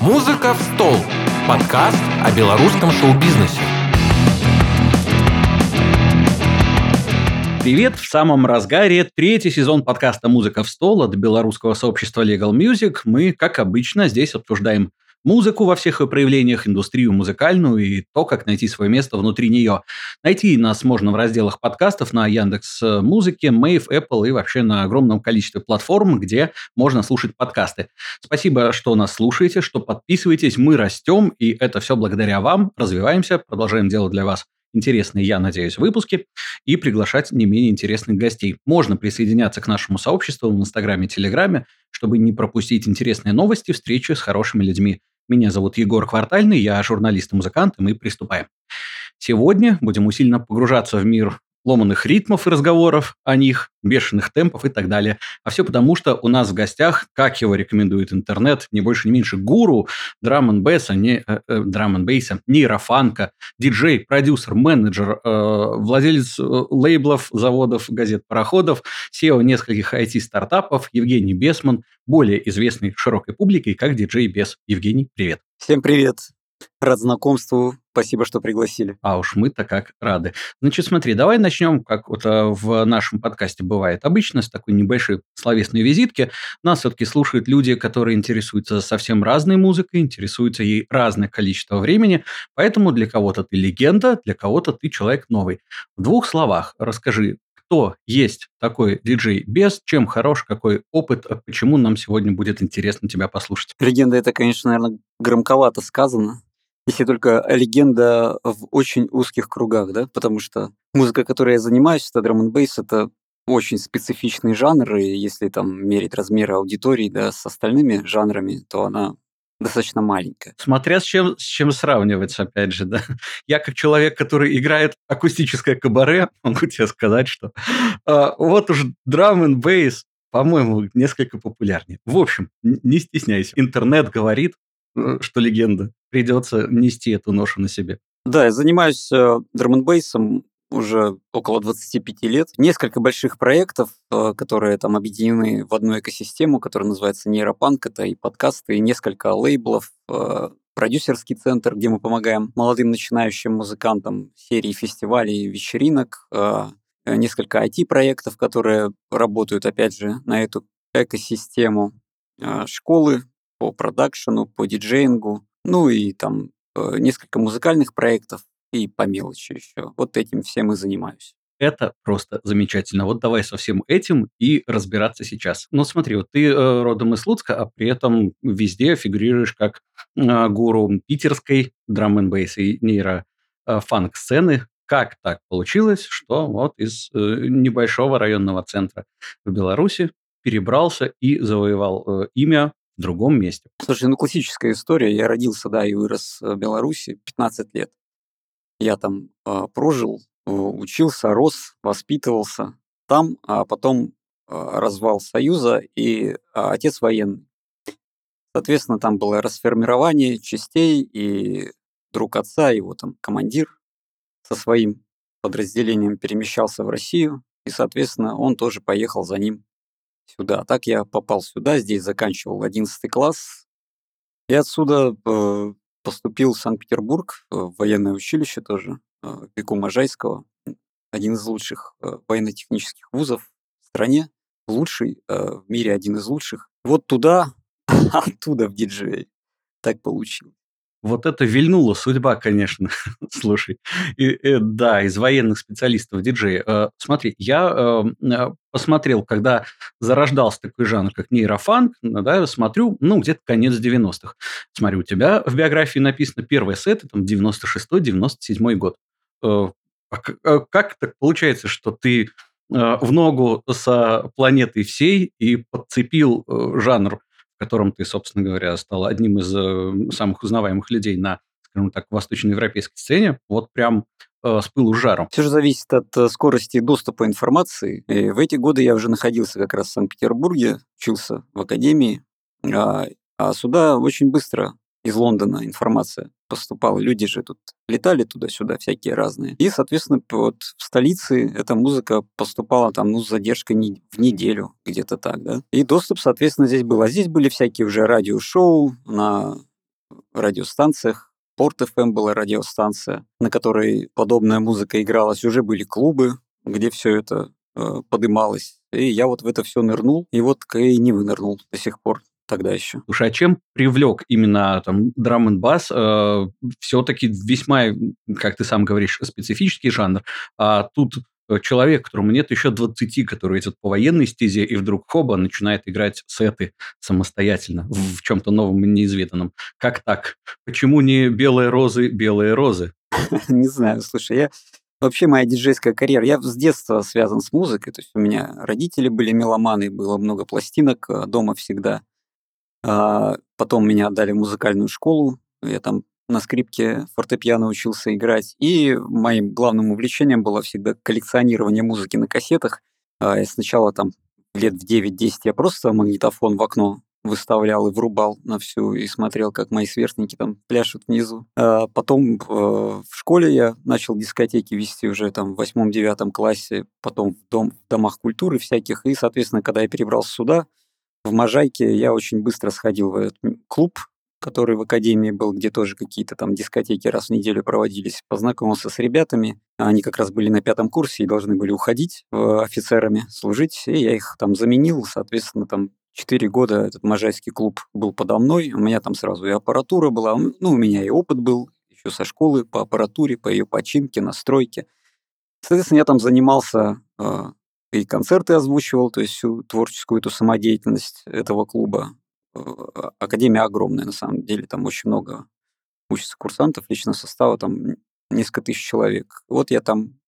«Музыка в стол» – подкаст о белорусском шоу-бизнесе. Привет! В самом разгаре третий сезон подкаста «Музыка в стол» от белорусского сообщества Legal Music. Мы, как обычно, здесь обсуждаем музыку во всех ее проявлениях, индустрию музыкальную и то, как найти свое место внутри нее. Найти нас можно в разделах подкастов на Яндекс Музыке, Мэйв, Apple и вообще на огромном количестве платформ, где можно слушать подкасты. Спасибо, что нас слушаете, что подписываетесь, мы растем, и это все благодаря вам, развиваемся, продолжаем делать для вас интересные, я надеюсь, выпуски и приглашать не менее интересных гостей. Можно присоединяться к нашему сообществу в Инстаграме и Телеграме, чтобы не пропустить интересные новости, встречи с хорошими людьми. Меня зовут Егор Квартальный, я журналист и музыкант, и мы приступаем. Сегодня будем усиленно погружаться в мир ломаных ритмов и разговоров о них, бешеных темпов и так далее. А все потому, что у нас в гостях, как его рекомендует интернет, не больше, не меньше гуру драм бейса, не э, э, драм бейса, нейрофанка, диджей, продюсер, менеджер, э, владелец э, лейблов, заводов, газет, пароходов, SEO нескольких IT-стартапов Евгений Бесман, более известный широкой публике как диджей Бес. Евгений, привет. Всем привет. Рад знакомству. Спасибо, что пригласили. А уж мы-то как рады. Значит, смотри, давай начнем, как вот а, в нашем подкасте бывает обычно, с такой небольшой словесной визитки. Нас все-таки слушают люди, которые интересуются совсем разной музыкой, интересуются ей разное количество времени, поэтому для кого-то ты легенда, для кого-то ты человек новый. В двух словах расскажи, кто есть такой диджей без, чем хорош, какой опыт, почему нам сегодня будет интересно тебя послушать. Легенда это, конечно, наверное, громковато сказано если только легенда в очень узких кругах, да, потому что музыка, которой я занимаюсь, это драм н это очень специфичный жанр, и если там мерить размеры аудитории, да, с остальными жанрами, то она достаточно маленькая. Смотря с чем, с чем сравнивать, опять же, да. Я как человек, который играет акустическое кабаре, могу тебе сказать, что э, вот уж драм н бейс по-моему, несколько популярнее. В общем, не стесняйся. Интернет говорит, э, что легенда придется нести эту ношу на себе. Да, я занимаюсь э, драм уже около 25 лет. Несколько больших проектов, э, которые там объединены в одну экосистему, которая называется нейропанк, это и подкасты, и несколько лейблов, э, продюсерский центр, где мы помогаем молодым начинающим музыкантам серии фестивалей вечеринок, э, несколько IT-проектов, которые работают, опять же, на эту экосистему, школы по продакшену, по диджеингу, ну и там э, несколько музыкальных проектов и по мелочи еще. Вот этим всем и занимаюсь. Это просто замечательно. Вот давай со всем этим и разбираться сейчас. Ну смотри, вот ты э, родом из Луцка, а при этом везде фигурируешь как э, гуру питерской драм н и нейро-фанк сцены. Как так получилось, что вот из э, небольшого районного центра в Беларуси перебрался и завоевал э, имя другом месте. Слушай, ну классическая история. Я родился, да, и вырос в Беларуси 15 лет. Я там э, прожил, учился, рос, воспитывался там, а потом э, развал Союза и э, отец военный. Соответственно, там было расформирование частей, и друг отца, его там командир со своим подразделением перемещался в Россию, и, соответственно, он тоже поехал за ним сюда. А так я попал сюда, здесь заканчивал 11 класс. И отсюда э, поступил в Санкт-Петербург, э, в военное училище тоже, э, Пеку Можайского. Один из лучших э, военно-технических вузов в стране. Лучший э, в мире, один из лучших. Вот туда, оттуда в диджей. Так получилось. Вот это вильнула судьба, конечно. Слушай, и, и, э, да, из военных специалистов диджей. Э, смотри, я э, э, посмотрел, когда зарождался такой жанр, как нейрофанк, да, смотрю, ну, где-то конец 90-х. Смотрю, у тебя в биографии написано первый сет, там, 96-97 год. Э, а э, как так получается, что ты в ногу со планетой всей и подцепил жанр котором ты, собственно говоря, стал одним из э, самых узнаваемых людей на, скажем так, восточноевропейской сцене, вот прям э, с пылу жаром. Все же зависит от э, скорости доступа информации. И в эти годы я уже находился как раз в Санкт-Петербурге, учился в академии, а, а сюда очень быстро из Лондона информация поступала. Люди же тут летали туда-сюда, всякие разные. И, соответственно, вот в столице эта музыка поступала там, ну, с задержкой не, в неделю, где-то так, да. И доступ, соответственно, здесь был. А здесь были всякие уже радиошоу на радиостанциях. Порт FM была радиостанция, на которой подобная музыка игралась. Уже были клубы, где все это э, подымалось. И я вот в это все нырнул, и вот и не вынырнул до сих пор тогда еще. Слушай, а чем привлек именно там драм н бас? Э, все-таки весьма, как ты сам говоришь, специфический жанр. А тут Э, человек, которому нет еще 20, который идет по военной стезе, и вдруг хоба начинает играть сеты самостоятельно в чем-то новом и неизведанном. Как так? Почему не белые розы, белые розы? Не знаю, слушай, я Вообще моя диджейская карьера, я с детства связан с музыкой, то есть у меня родители были меломаны, было много пластинок э, дома всегда. А потом меня отдали в музыкальную школу, я там на скрипке фортепиано учился играть. И моим главным увлечением было всегда коллекционирование музыки на кассетах. А, я сначала там лет в 9-10 я просто магнитофон в окно выставлял и врубал на всю и смотрел, как мои сверстники там пляшут внизу. А потом э, в школе я начал дискотеки вести уже там в восьмом-девятом классе, потом в, дом, в домах культуры всяких. И, соответственно, когда я перебрался сюда, в Можайке я очень быстро сходил в этот клуб который в академии был, где тоже какие-то там дискотеки раз в неделю проводились, познакомился с ребятами. Они как раз были на пятом курсе и должны были уходить офицерами служить, и я их там заменил, соответственно, там Четыре года этот Можайский клуб был подо мной, у меня там сразу и аппаратура была, ну, у меня и опыт был еще со школы по аппаратуре, по ее починке, настройке. Соответственно, я там занимался э, и концерты озвучивал, то есть всю творческую эту самодеятельность этого клуба. Э, академия огромная, на самом деле, там очень много учатся курсантов, личного состава, там несколько тысяч человек. Вот я там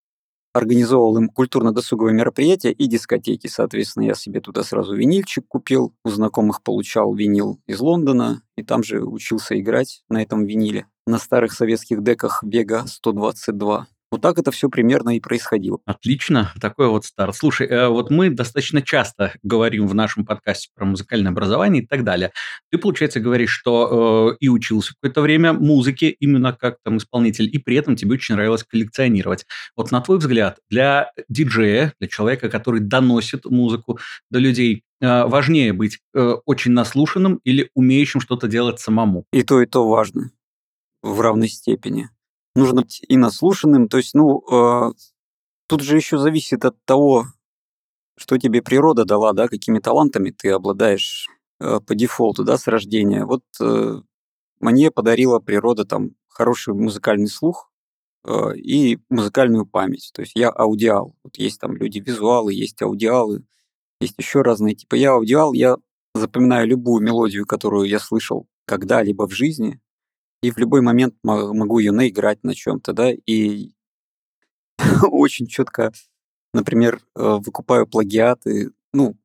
организовывал им культурно-досуговые мероприятия и дискотеки. Соответственно, я себе туда сразу винильчик купил, у знакомых получал винил из Лондона, и там же учился играть на этом виниле. На старых советских деках Бега 122. Вот так это все примерно и происходило. Отлично, такой вот старт. Слушай, э, вот мы достаточно часто говорим в нашем подкасте про музыкальное образование и так далее. Ты, получается, говоришь, что э, и учился какое-то время музыке именно как там исполнитель, и при этом тебе очень нравилось коллекционировать. Вот на твой взгляд, для диджея, для человека, который доносит музыку до людей, э, важнее быть э, очень наслушанным или умеющим что-то делать самому? И то, и то важно в равной степени нужно быть и наслушанным. То есть, ну, э, тут же еще зависит от того, что тебе природа дала, да, какими талантами ты обладаешь э, по дефолту, да, с рождения. Вот э, мне подарила природа там хороший музыкальный слух э, и музыкальную память. То есть я аудиал. Вот есть там люди визуалы, есть аудиалы, есть еще разные типы. Я аудиал, я запоминаю любую мелодию, которую я слышал когда-либо в жизни, и в любой момент могу ее наиграть на чем-то, да, и очень четко, например, э, выкупаю плагиаты, ну,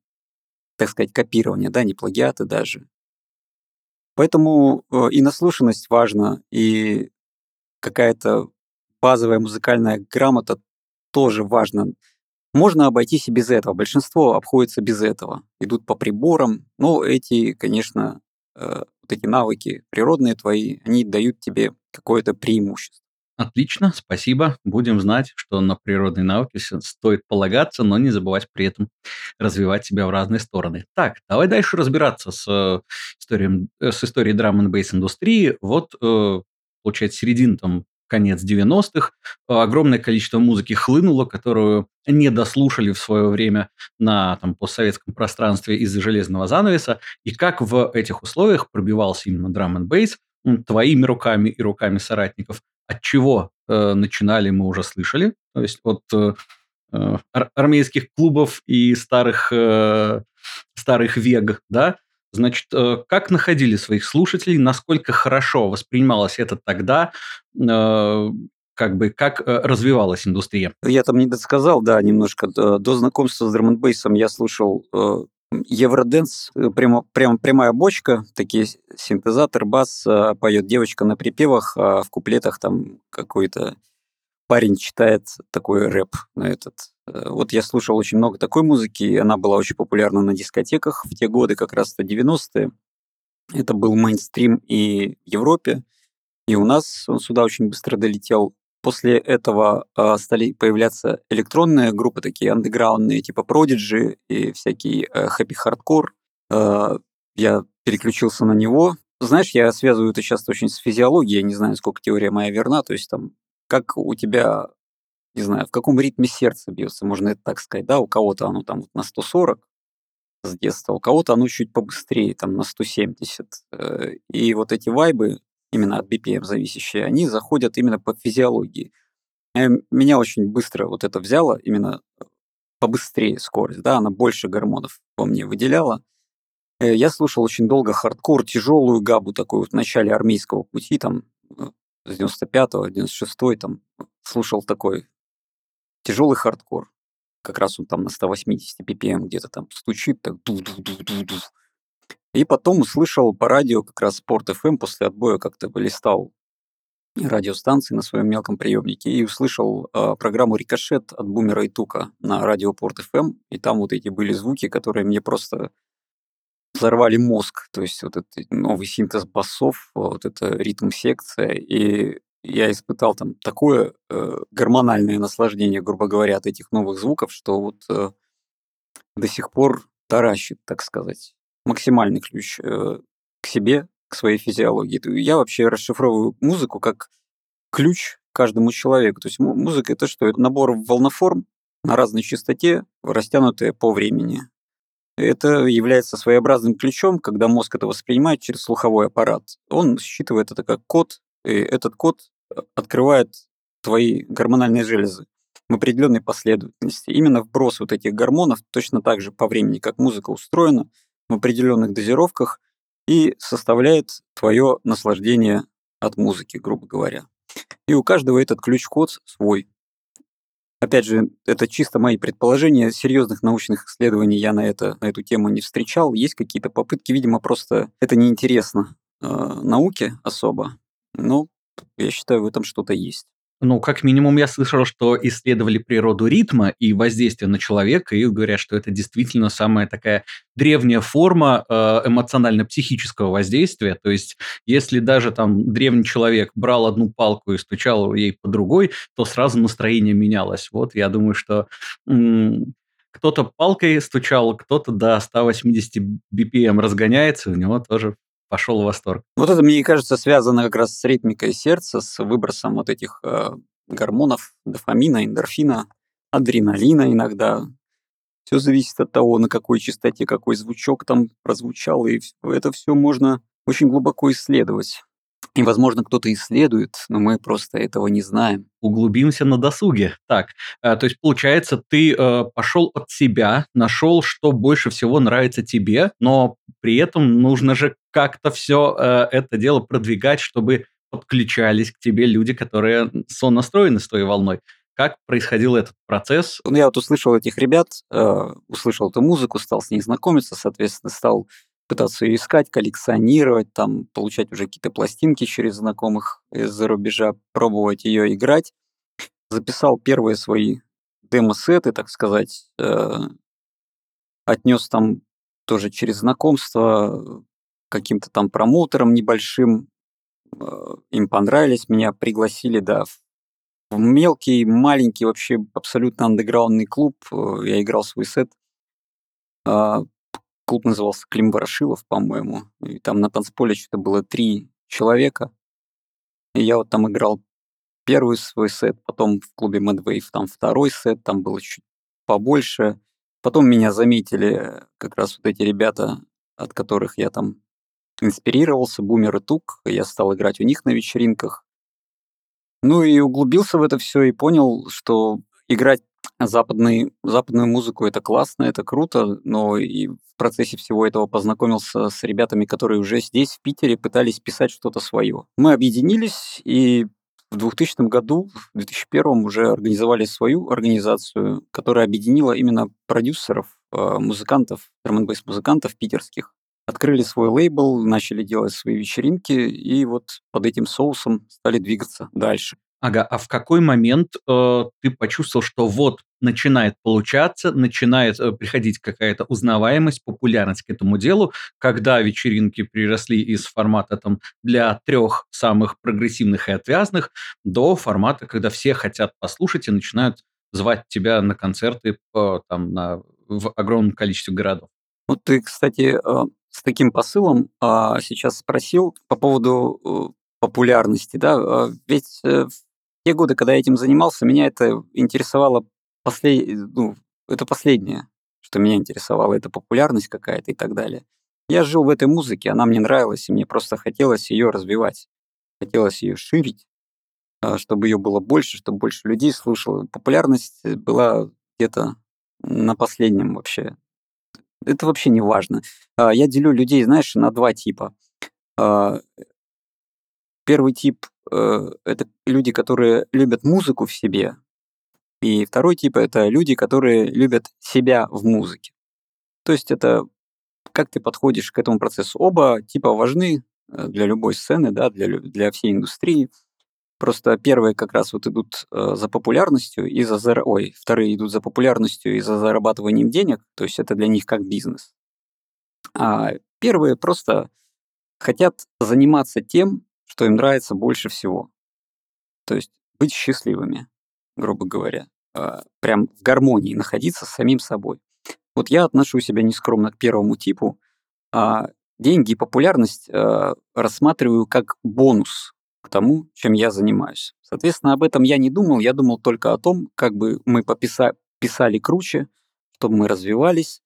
так сказать, копирование, да, не плагиаты даже. Поэтому э, и наслушанность важна, и какая-то базовая музыкальная грамота тоже важна. Можно обойтись и без этого. Большинство обходится без этого. Идут по приборам. Но эти, конечно, э, вот эти навыки природные твои, они дают тебе какое-то преимущество. Отлично, спасибо. Будем знать, что на природные навыки стоит полагаться, но не забывать при этом развивать себя в разные стороны. Так, давай дальше разбираться с, э, историей, э, с историей драм н индустрии. Вот, э, получается, середина там конец 90-х, огромное количество музыки хлынуло, которую не дослушали в свое время на там, постсоветском пространстве из-за железного занавеса, и как в этих условиях пробивался именно драм н бейс твоими руками и руками соратников. От чего э, начинали, мы уже слышали, то есть от э, э армейских клубов и старых, э, старых вег, да, Значит, э, как находили своих слушателей, насколько хорошо воспринималось это тогда, э, как бы как э, развивалась индустрия? Я там не досказал, да, немножко. До знакомства с драм я слушал Евроденс, прямо, прямо прямая бочка, такие синтезатор, бас, поет девочка на припевах, а в куплетах там какой-то парень читает такой рэп на этот вот я слушал очень много такой музыки, и она была очень популярна на дискотеках в те годы, как раз-то 90-е. Это был мейнстрим и в Европе, и у нас он сюда очень быстро долетел. После этого э, стали появляться электронные группы, такие андеграундные, типа Prodigy и всякий э, happy hardcore. Э, я переключился на него, знаешь, я связываю это часто очень с физиологией, я не знаю, сколько теория моя верна, то есть там, как у тебя, не знаю, в каком ритме сердце бьется, можно это так сказать, да, у кого-то оно там вот на 140 с детства, у кого-то оно чуть побыстрее, там на 170. Э, и вот эти вайбы, именно от BPM зависящие, они заходят именно по физиологии. Э, меня очень быстро вот это взяло, именно побыстрее скорость, да, она больше гормонов во мне выделяла. Э, я слушал очень долго хардкор, тяжелую габу такой вот в начале армейского пути, там, э, с 95-го, 96-й, там, слушал такой тяжелый хардкор. Как раз он там на 180 ppm где-то там стучит, так ду ду ду ду ду. И потом услышал по радио как раз Спорт FM после отбоя как-то листал радиостанции на своем мелком приемнике и услышал э, программу «Рикошет» от Бумера и Тука на радио Порт FM, и там вот эти были звуки, которые мне просто взорвали мозг, то есть вот этот новый синтез басов, вот это ритм-секция, и я испытал там такое э, гормональное наслаждение, грубо говоря, от этих новых звуков, что вот э, до сих пор таращит, так сказать. Максимальный ключ э, к себе, к своей физиологии. Я вообще расшифровываю музыку как ключ каждому человеку. То есть музыка это что? Это набор волноформ на разной частоте, растянутые по времени. Это является своеобразным ключом, когда мозг это воспринимает через слуховой аппарат. Он считывает это как код, и этот код э, открывает твои гормональные железы в определенной последовательности. Именно вброс вот этих гормонов точно так же по времени, как музыка устроена, в определенных дозировках и составляет твое наслаждение от музыки, грубо говоря. И у каждого этот ключ-код свой. Опять же, это чисто мои предположения. Серьезных научных исследований я на, это, на эту тему не встречал. Есть какие-то попытки, видимо, просто это неинтересно э, науке особо. Но я считаю, в этом что-то есть. Ну, как минимум, я слышал, что исследовали природу ритма и воздействие на человека, и говорят, что это действительно самая такая древняя форма э, эмоционально-психического воздействия. То есть, если даже там древний человек брал одну палку и стучал ей по другой, то сразу настроение менялось. Вот я думаю, что кто-то палкой стучал, кто-то до 180 BPM разгоняется, у него тоже пошел в восторг. Вот это, мне кажется, связано как раз с ритмикой сердца, с выбросом вот этих э, гормонов, дофамина, эндорфина, адреналина иногда. Все зависит от того, на какой частоте какой звучок там прозвучал, и это все можно очень глубоко исследовать. И, возможно, кто-то исследует, но мы просто этого не знаем. Углубимся на досуге. Так, э, то есть, получается, ты э, пошел от себя, нашел, что больше всего нравится тебе, но при этом нужно же как-то все э, это дело продвигать, чтобы подключались к тебе люди, которые сонастроены с твоей волной. Как происходил этот процесс? Ну, я вот услышал этих ребят, э, услышал эту музыку, стал с ней знакомиться, соответственно, стал пытаться ее искать, коллекционировать, там, получать уже какие-то пластинки через знакомых из-за рубежа, пробовать ее играть. Записал первые свои демо-сеты, так сказать, э, отнес там тоже через знакомство каким-то там промоутером небольшим, э, им понравились, меня пригласили, да, в мелкий, маленький, вообще абсолютно андеграундный клуб. Э, я играл свой сет. А, клуб назывался Клим Ворошилов, по-моему. И там на танцполе что-то было три человека. И я вот там играл первый свой сет, потом в клубе Mad Wave там второй сет, там было чуть побольше. Потом меня заметили как раз вот эти ребята, от которых я там инспирировался, Бумер и Тук. Я стал играть у них на вечеринках. Ну и углубился в это все и понял, что играть западный, западную музыку это классно, это круто, но и в процессе всего этого познакомился с ребятами, которые уже здесь, в Питере, пытались писать что-то свое. Мы объединились и в 2000 году, в 2001 уже организовали свою организацию, которая объединила именно продюсеров, э, музыкантов, драм музыкантов питерских. Открыли свой лейбл, начали делать свои вечеринки, и вот под этим соусом стали двигаться дальше. Ага, а в какой момент э, ты почувствовал, что вот начинает получаться, начинает э, приходить какая-то узнаваемость, популярность к этому делу, когда вечеринки приросли из формата там для трех самых прогрессивных и отвязных до формата, когда все хотят послушать и начинают звать тебя на концерты по, там, на, в огромном количестве городов? Вот ты, кстати, э, с таким посылом а, сейчас спросил по поводу э, популярности, да, а, ведь э, в те годы, когда я этим занимался, меня это интересовало послед... ну, это последнее, что меня интересовало, это популярность какая-то и так далее. Я жил в этой музыке, она мне нравилась, и мне просто хотелось ее развивать, хотелось ее ширить, а, чтобы ее было больше, чтобы больше людей слушало. Популярность была где-то на последнем вообще. Это вообще не важно. А, я делю людей, знаешь, на два типа. А, первый тип э, — это люди, которые любят музыку в себе, и второй тип — это люди, которые любят себя в музыке. То есть это как ты подходишь к этому процессу. Оба типа важны э, для любой сцены, да, для, для всей индустрии. Просто первые как раз вот идут э, за популярностью и за зар... ой, вторые идут за популярностью и за зарабатыванием денег, то есть это для них как бизнес. А первые просто хотят заниматься тем, что им нравится больше всего. То есть быть счастливыми грубо говоря, а, прям в гармонии находиться с самим собой. Вот я отношу себя нескромно к первому типу, а деньги и популярность а, рассматриваю как бонус тому, чем я занимаюсь. Соответственно, об этом я не думал, я думал только о том, как бы мы пописа- писали круче, чтобы мы развивались,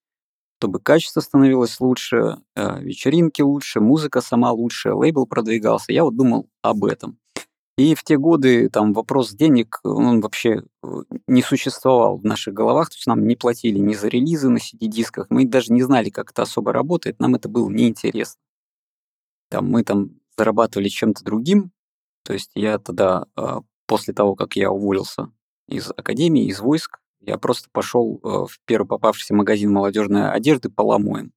чтобы качество становилось лучше, а, вечеринки лучше, музыка сама лучше, лейбл продвигался. Я вот думал об этом. И в те годы там вопрос денег, он вообще э, не существовал в наших головах, то есть нам не платили ни за релизы на CD-дисках, мы даже не знали, как это особо работает, нам это было неинтересно. Там, мы там зарабатывали чем-то другим, то есть я тогда, а, после того, как я уволился из академии, из войск, я просто пошел э, в первый попавшийся магазин молодежной одежды по ломоем.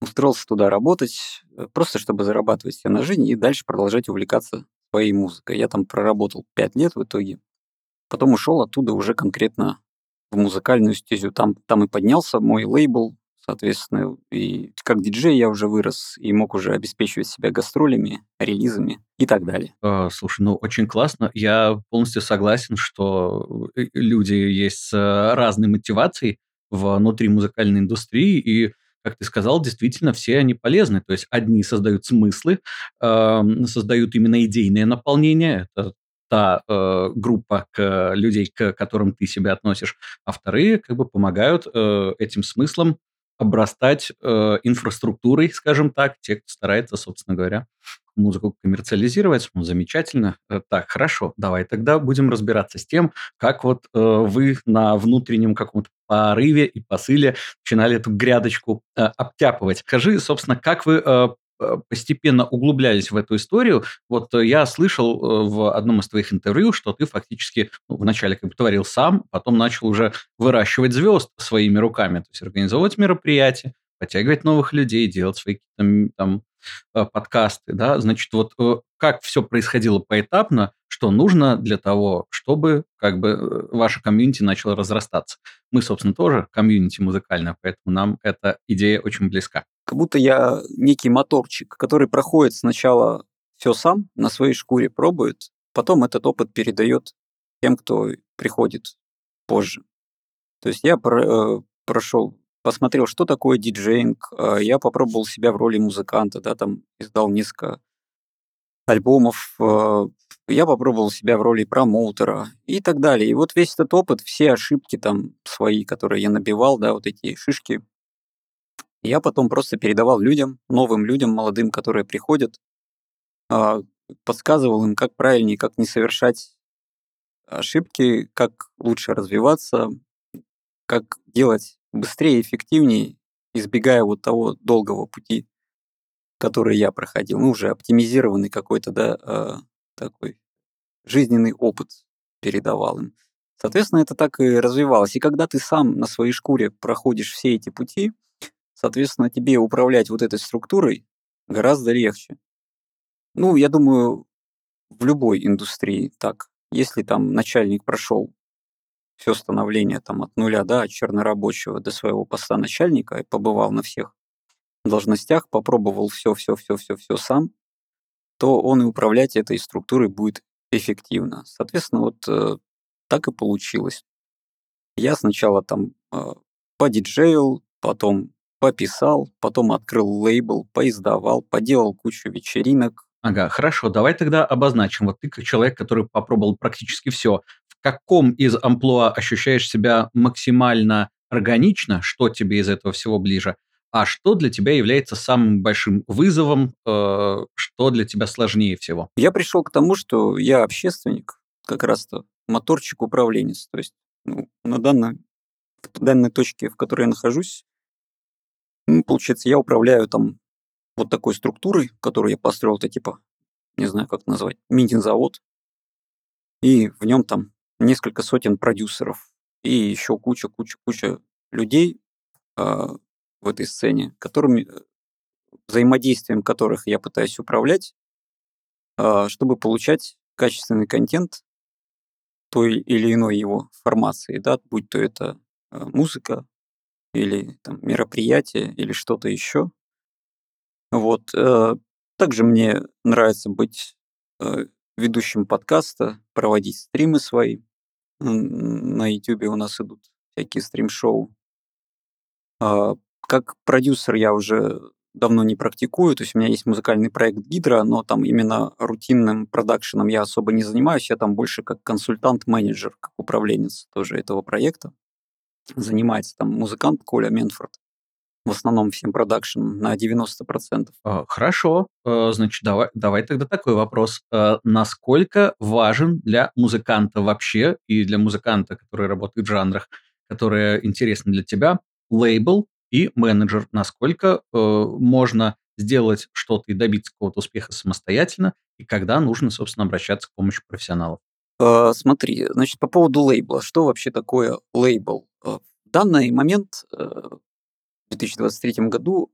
Устроился туда работать, э, просто чтобы зарабатывать себе на жизнь и дальше продолжать увлекаться своей музыкой. Я там проработал пять лет в итоге. Потом ушел оттуда уже конкретно в музыкальную стезю. Там, там и поднялся мой лейбл, соответственно, и как диджей я уже вырос и мог уже обеспечивать себя гастролями, релизами и так далее. А, слушай, ну очень классно. Я полностью согласен, что э, люди есть с разной мотивацией внутри музыкальной индустрии, и как ты сказал, действительно все они полезны. То есть одни создают смыслы, э, создают именно идейное наполнение, это та э, группа к, людей, к которым ты себя относишь, а вторые как бы помогают э, этим смыслам обрастать э, инфраструктурой, скажем так, те, кто старается, собственно говоря, музыку коммерциализировать. Ну, замечательно. Э, так, хорошо, давай тогда будем разбираться с тем, как вот э, вы на внутреннем каком-то порыве и посыле начинали эту грядочку э, обтяпывать. Скажи, собственно, как вы э, постепенно углублялись в эту историю. Вот э, я слышал э, в одном из твоих интервью, что ты фактически ну, вначале как бы творил сам, потом начал уже выращивать звезд своими руками, то есть организовывать мероприятия, подтягивать новых людей, делать свои там, там Э, подкасты, да, значит, вот э, как все происходило поэтапно, что нужно для того, чтобы как бы э, ваша комьюнити начала разрастаться. Мы, собственно, тоже комьюнити музыкальное, поэтому нам эта идея очень близка. Как будто я некий моторчик, который проходит сначала все сам, на своей шкуре пробует, потом этот опыт передает тем, кто приходит позже. То есть я прошел посмотрел, что такое диджейнг. А, я попробовал себя в роли музыканта, да, там издал несколько альбомов. А, я попробовал себя в роли промоутера и так далее. И вот весь этот опыт, все ошибки там свои, которые я набивал, да, вот эти шишки, я потом просто передавал людям, новым людям, молодым, которые приходят, а, подсказывал им, как правильнее, как не совершать ошибки, как лучше развиваться, как делать быстрее, эффективнее, избегая вот того долгого пути, который я проходил. Ну, уже оптимизированный какой-то, да, э, такой жизненный опыт передавал им. Соответственно, это так и развивалось. И когда ты сам на своей шкуре проходишь все эти пути, соответственно, тебе управлять вот этой структурой гораздо легче. Ну, я думаю, в любой индустрии так. Если там начальник прошел все становление там от нуля, да, от чернорабочего до своего поста начальника, и побывал на всех должностях, попробовал все, все, все, все, все сам, то он и управлять этой структурой будет эффективно. Соответственно, вот э, так и получилось. Я сначала там э, подиджейл, потом пописал, потом открыл лейбл, поиздавал, поделал кучу вечеринок. Ага, хорошо, давай тогда обозначим. Вот ты как человек, который попробовал практически все. В каком из амплуа ощущаешь себя максимально органично, что тебе из этого всего ближе, а что для тебя является самым большим вызовом, э, что для тебя сложнее всего? Я пришел к тому, что я общественник, как раз-то моторчик управленец. То есть ну, на данной, в данной точке, в которой я нахожусь, получается, я управляю там вот такой структурой, которую я построил, это типа, не знаю, как назвать, митинг-завод. И в нем там несколько сотен продюсеров и еще куча-куча-куча людей э, в этой сцене, которыми, э, взаимодействием которых я пытаюсь управлять, э, чтобы получать качественный контент той или иной его формации, да, будь то это э, музыка, или там, мероприятие, или что-то еще. Вот. Э, также мне нравится быть э, ведущим подкаста, проводить стримы свои. На YouTube у нас идут всякие стрим-шоу. А, как продюсер я уже давно не практикую, то есть у меня есть музыкальный проект Гидра, но там именно рутинным продакшеном я особо не занимаюсь, я там больше как консультант-менеджер, как управленец тоже этого проекта занимается там музыкант Коля Менфорд. В основном всем продакшеном на 90%. А, хорошо. А, значит, давай, давай тогда такой вопрос. А, насколько важен для музыканта вообще и для музыканта, который работает в жанрах, которые интересны для тебя, лейбл и менеджер? Насколько можно сделать что-то и добиться какого-то успеха самостоятельно, и когда нужно, собственно, обращаться к помощи профессионалов? Э, смотри, значит, по поводу лейбла. Что вообще такое лейбл? Э, в данный момент, э, в 2023 году,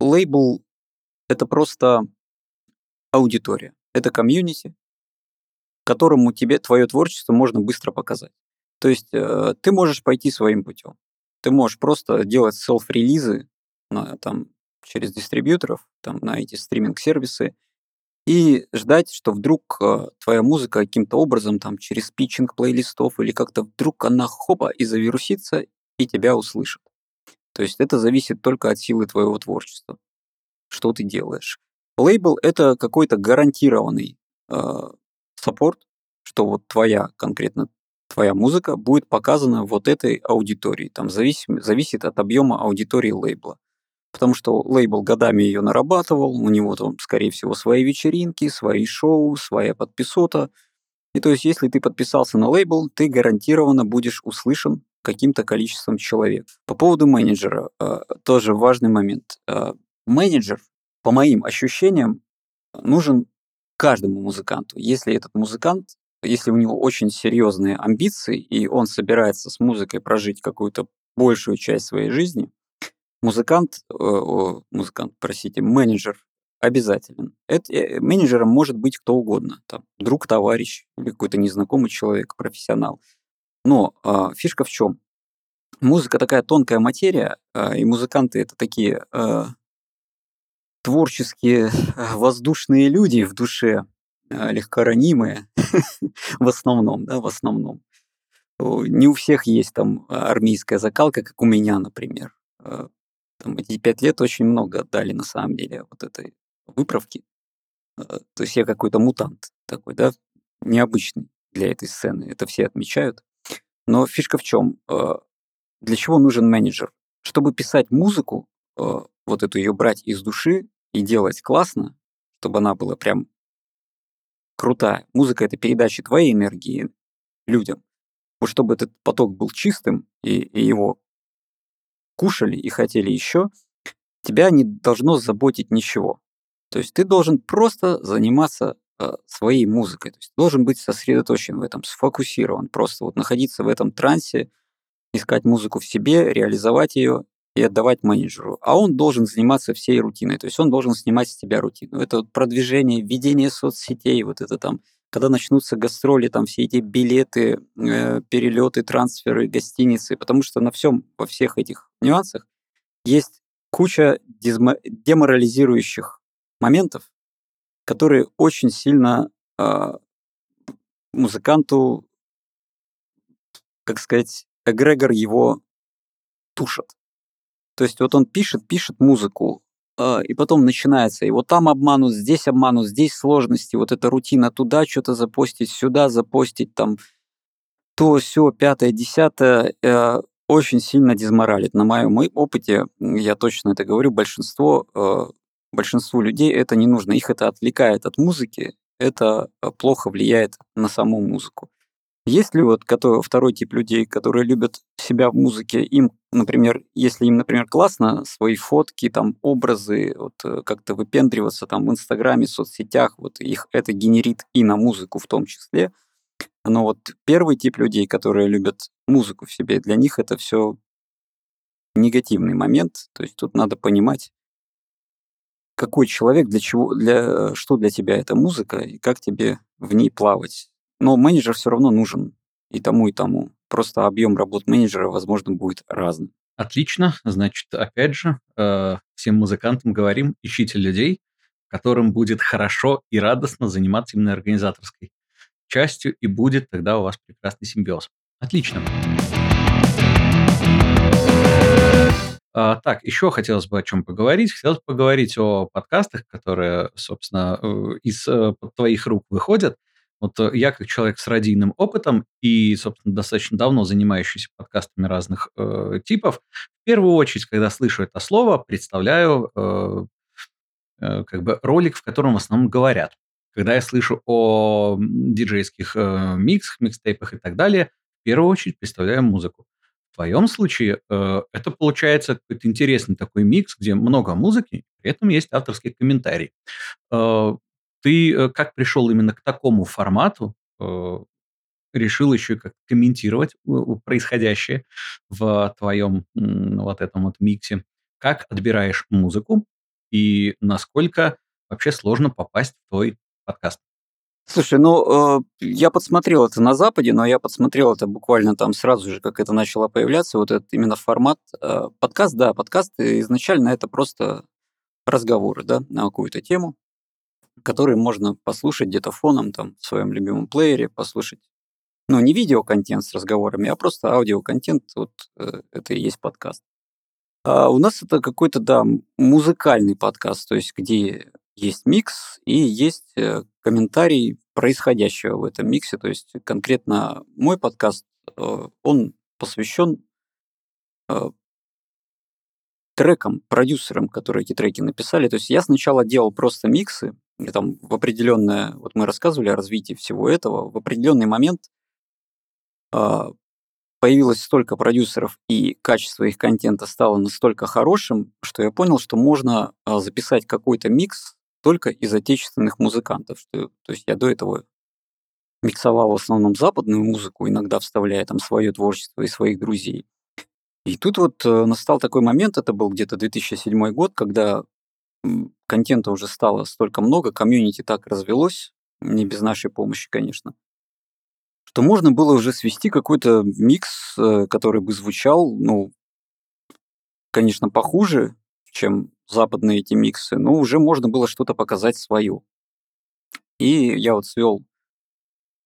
лейбл — это просто аудитория. Это комьюнити, которому тебе твое творчество можно быстро показать. То есть ты можешь пойти своим путем. Ты можешь просто делать селф-релизы там, через дистрибьюторов, там, на эти стриминг-сервисы, и ждать, что вдруг э, твоя музыка каким-то образом там через питчинг плейлистов или как-то вдруг она хопа и завирусится, и тебя услышат. То есть это зависит только от силы твоего творчества, что ты делаешь. Лейбл — это какой-то гарантированный э, саппорт, что вот твоя конкретно твоя музыка будет показана вот этой аудитории. Там зависит, зависит от объема аудитории лейбла потому что лейбл годами ее нарабатывал, у него там, скорее всего, свои вечеринки, свои шоу, своя подписота. И то есть, если ты подписался на лейбл, ты гарантированно будешь услышан каким-то количеством человек. По поводу менеджера, э, тоже важный момент. Э, менеджер, по моим ощущениям, нужен каждому музыканту. Если этот музыкант, если у него очень серьезные амбиции, и он собирается с музыкой прожить какую-то большую часть своей жизни, музыкант, о, музыкант, простите, менеджер обязателен. Это, э, менеджером может быть кто угодно, там, друг, товарищ или какой-то незнакомый человек, профессионал. Но э, фишка в чем? Музыка такая тонкая материя, э, и музыканты это такие э, творческие, воздушные люди в душе, э, легкоранимые, в основном, да, в основном. Не у всех есть там армейская закалка, как у меня, например. Э, там, эти пять лет очень много отдали на самом деле вот этой выправки. Э, то есть я какой-то мутант такой, да, необычный для этой сцены. Это все отмечают. Но фишка в чем? Э, для чего нужен менеджер? Чтобы писать музыку, э, вот эту ее брать из души и делать классно, чтобы она была прям крутая. Музыка — это передача твоей энергии людям. Вот чтобы этот поток был чистым, и, и его кушали и хотели еще, тебя не должно заботить ничего. То есть ты должен просто заниматься э, своей музыкой. То есть должен быть сосредоточен в этом, сфокусирован, просто вот находиться в этом трансе, искать музыку в себе, реализовать ее и отдавать менеджеру. А он должен заниматься всей рутиной, то есть он должен снимать с тебя рутину. Это вот продвижение, ведение соцсетей, вот это там когда начнутся гастроли, там все эти билеты, э, перелеты, трансферы, гостиницы, потому что на всем, во всех этих нюансах есть куча деморализирующих моментов, которые очень сильно э, музыканту, как сказать, эгрегор его тушат. То есть вот он пишет, пишет музыку, и потом начинается, и вот там обманут, здесь обманут, здесь сложности, вот эта рутина, туда что-то запостить, сюда запостить, там то, все, пятое, десятое, э, очень сильно дезморалит. На моем опыте, я точно это говорю, большинство, э, большинству людей это не нужно. Их это отвлекает от музыки, это э, плохо влияет на саму музыку. Есть ли вот который, второй тип людей, которые любят себя в музыке, им, например, если им, например, классно свои фотки, там, образы, вот э, как-то выпендриваться там в Инстаграме, в соцсетях, вот их это генерит и на музыку в том числе. Но вот первый тип людей, которые любят музыку в себе, для них это все негативный момент. То есть тут надо понимать, какой человек, для чего, для, что для тебя эта музыка и как тебе в ней плавать. Но менеджер все равно нужен и тому, и тому. Просто объем работ менеджера, возможно, будет разным. Отлично. Значит, опять же, э, всем музыкантам говорим, ищите людей, которым будет хорошо и радостно заниматься именно организаторской частью, и будет тогда у вас прекрасный симбиоз. Отлично. А, так, еще хотелось бы о чем поговорить. Хотелось поговорить о подкастах, которые, собственно, э, из э, твоих рук выходят. Вот э, я как человек с радийным опытом и, собственно, достаточно давно занимающийся подкастами разных э, типов, в первую очередь, когда слышу это слово, представляю э, э, как бы ролик, в котором в основном говорят. Когда я слышу о диджейских э, миксах, микстейпах и так далее, в первую очередь представляю музыку. В твоем случае э, это получается какой-то интересный такой микс, где много музыки, при этом есть авторский комментарий. Э, ты э, как пришел именно к такому формату? Э, решил еще как комментировать э, происходящее в твоем вот этом вот миксе. Как отбираешь музыку и насколько вообще сложно попасть в твой подкаст? Слушай, ну, э, я подсмотрел это на Западе, но я подсмотрел это буквально там сразу же, как это начало появляться, вот этот именно формат. Э, подкаст, да, подкаст изначально это просто разговоры, да, на какую-то тему, которые можно послушать где-то фоном там в своем любимом плеере, послушать. Ну, не видеоконтент с разговорами, а просто аудиоконтент, вот э, это и есть подкаст. А у нас это какой-то, да, музыкальный подкаст, то есть где есть микс и есть э, комментарий происходящего в этом миксе. То есть конкретно мой подкаст, э, он посвящен э, трекам, продюсерам, которые эти треки написали. То есть я сначала делал просто миксы, там в определенное, вот мы рассказывали о развитии всего этого, в определенный момент появилось столько продюсеров, и качество их контента стало настолько хорошим, что я понял, что можно записать какой-то микс только из отечественных музыкантов. Что, то есть я до этого миксовал в основном западную музыку, иногда вставляя там свое творчество и своих друзей. И тут вот э, настал такой момент, это был где-то 2007 год, когда контента уже стало столько много, комьюнити так развелось, не без нашей помощи, конечно, что можно было уже свести какой-то микс, э, который бы звучал, ну, конечно, похуже, чем западные эти миксы, но уже можно было что-то показать свое. И я вот свел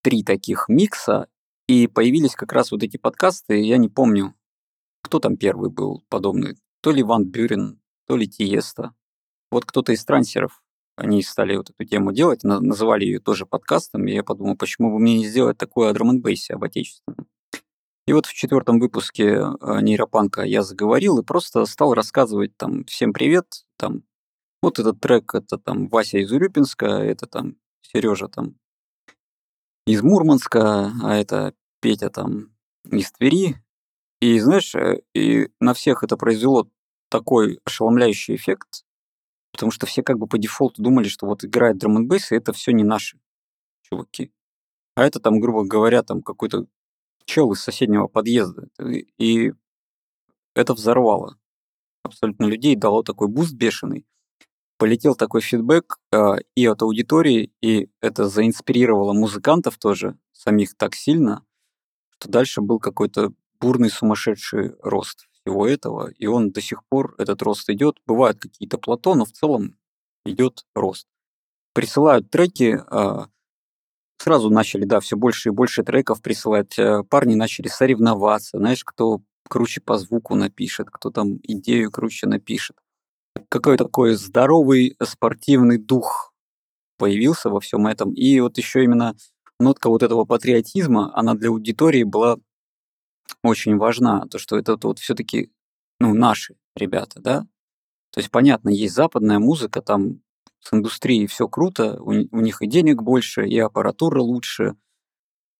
три таких микса, и появились как раз вот эти подкасты, я не помню, кто там первый был подобный, то ли Ван Бюрен, то ли Тиеста. Вот кто-то из трансеров, они стали вот эту тему делать, называли ее тоже подкастом, и я подумал, почему бы мне не сделать такое о драм об отечественном. И вот в четвертом выпуске э, нейропанка я заговорил и просто стал рассказывать там всем привет, там вот этот трек это там Вася из Урюпинска, это там Сережа там из Мурманска, а это Петя там из Твери. И знаешь, э, и на всех это произвело такой ошеломляющий эффект, потому что все как бы по дефолту думали, что вот играет drum n это все не наши чуваки. А это там, грубо говоря, там какой-то чел из соседнего подъезда. И это взорвало абсолютно людей, дало такой boost бешеный. Полетел такой фидбэк э, и от аудитории, и это заинспирировало музыкантов тоже, самих так сильно, что дальше был какой-то бурный сумасшедший рост всего этого, и он до сих пор, этот рост идет. Бывают какие-то плато, но в целом идет рост. Присылают треки, э, сразу начали, да, все больше и больше треков присылать. Э, парни начали соревноваться, знаешь, кто круче по звуку напишет, кто там идею круче напишет. Какой такой здоровый спортивный дух появился во всем этом. И вот еще именно нотка вот этого патриотизма, она для аудитории была очень важна. То, что это вот все-таки ну, наши ребята, да. То есть, понятно, есть западная музыка, там с индустрией все круто, у, у них и денег больше, и аппаратура лучше.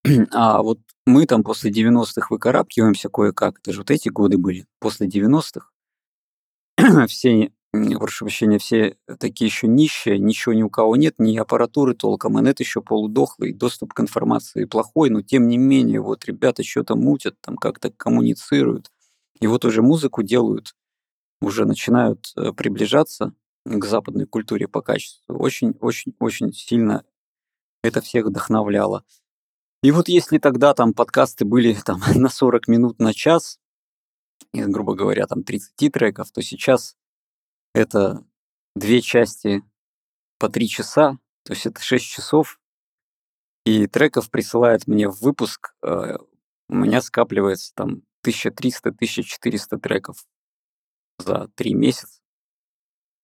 А вот мы там после 90-х выкарабкиваемся кое-как. Это же вот эти годы были, после 90-х. все, прошу прощения, все такие еще нищие, ничего ни у кого нет, ни аппаратуры толком, инет еще полудохлый, доступ к информации плохой, но тем не менее, вот ребята что-то мутят, там как-то коммуницируют. И вот уже музыку делают, уже начинают э, приближаться к западной культуре по качеству. Очень-очень-очень сильно это всех вдохновляло. И вот если тогда там подкасты были там на 40 минут на час, и, грубо говоря, там 30 треков, то сейчас это две части по три часа, то есть это 6 часов, и треков присылают мне в выпуск, э, у меня скапливается там 1300-1400 треков за три месяца